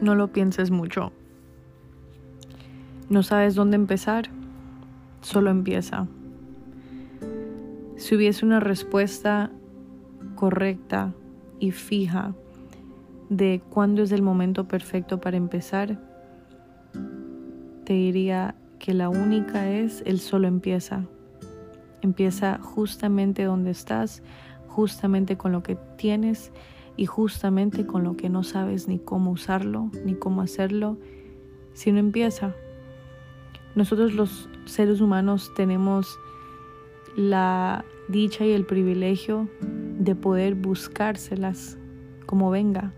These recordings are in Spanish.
No lo pienses mucho. ¿No sabes dónde empezar? Solo empieza. Si hubiese una respuesta correcta y fija de cuándo es el momento perfecto para empezar, te diría que la única es el solo empieza. Empieza justamente donde estás, justamente con lo que tienes y justamente con lo que no sabes ni cómo usarlo, ni cómo hacerlo, si no empieza. Nosotros los seres humanos tenemos la dicha y el privilegio de poder buscárselas como venga.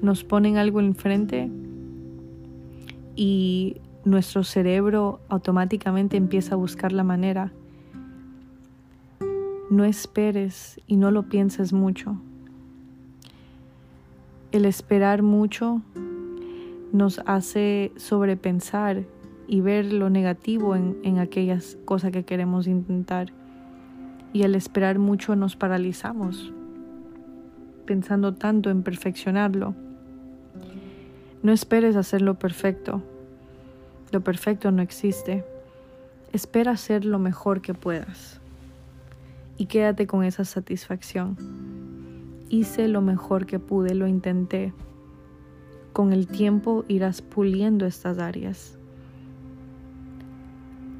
Nos ponen algo enfrente y nuestro cerebro automáticamente empieza a buscar la manera. No esperes y no lo pienses mucho el esperar mucho nos hace sobrepensar y ver lo negativo en, aquellas cosas que queremos intentar. Y al esperar mucho nos paralizamos, pensando tanto en perfeccionarlo. No esperes hacerlo perfecto. Lo perfecto no existe. Espera hacer lo mejor que puedas. Y quédate con esa satisfacción hice lo mejor que pude, lo intenté. Con el tiempo irás puliendo estas áreas.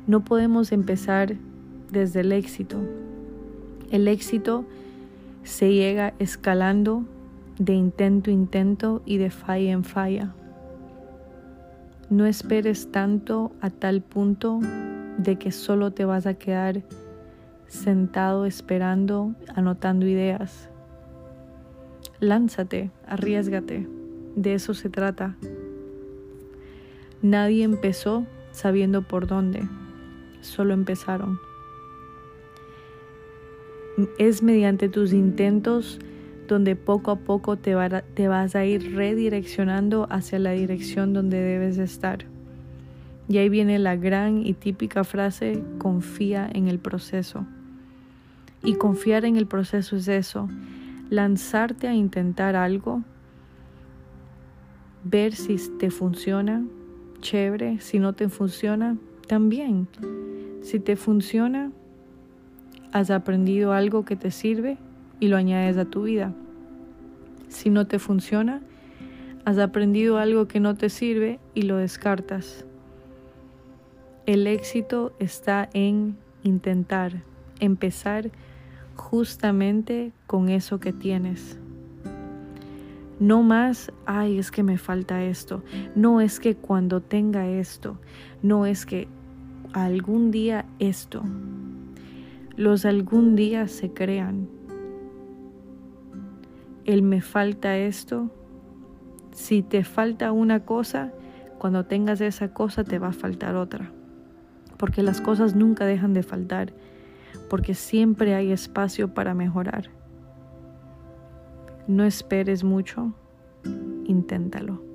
No podemos empezar desde el éxito. El éxito se llega escalando de intento a intento y de falla en falla. No esperes tanto a tal punto de que solo te vas a quedar sentado esperando, anotando ideas. Lánzate, arriesgate, de eso se trata. Nadie empezó sabiendo por dónde, solo empezaron. Es mediante tus intentos donde poco a poco te, vas a ir redireccionando hacia la dirección donde debes estar. Y ahí viene la gran y típica frase, confía en el proceso. Y confiar en el proceso es eso, lanzarte a intentar algo, ver si te funciona, chévere, si no te funciona, también. Si te funciona, has aprendido algo que te sirve y lo añades a tu vida. Si no te funciona, has aprendido algo que no te sirve y lo descartas. El éxito está en intentar, empezar justamente con eso que tienes. No más, ay, es que me falta esto. No es que cuando tenga esto. No es que algún día esto. Los algún día se crean. El me falta esto. Si te falta una cosa, cuando tengas esa cosa te va a faltar otra. Porque las cosas nunca dejan de faltar porque siempre hay espacio para mejorar. No esperes mucho, inténtalo.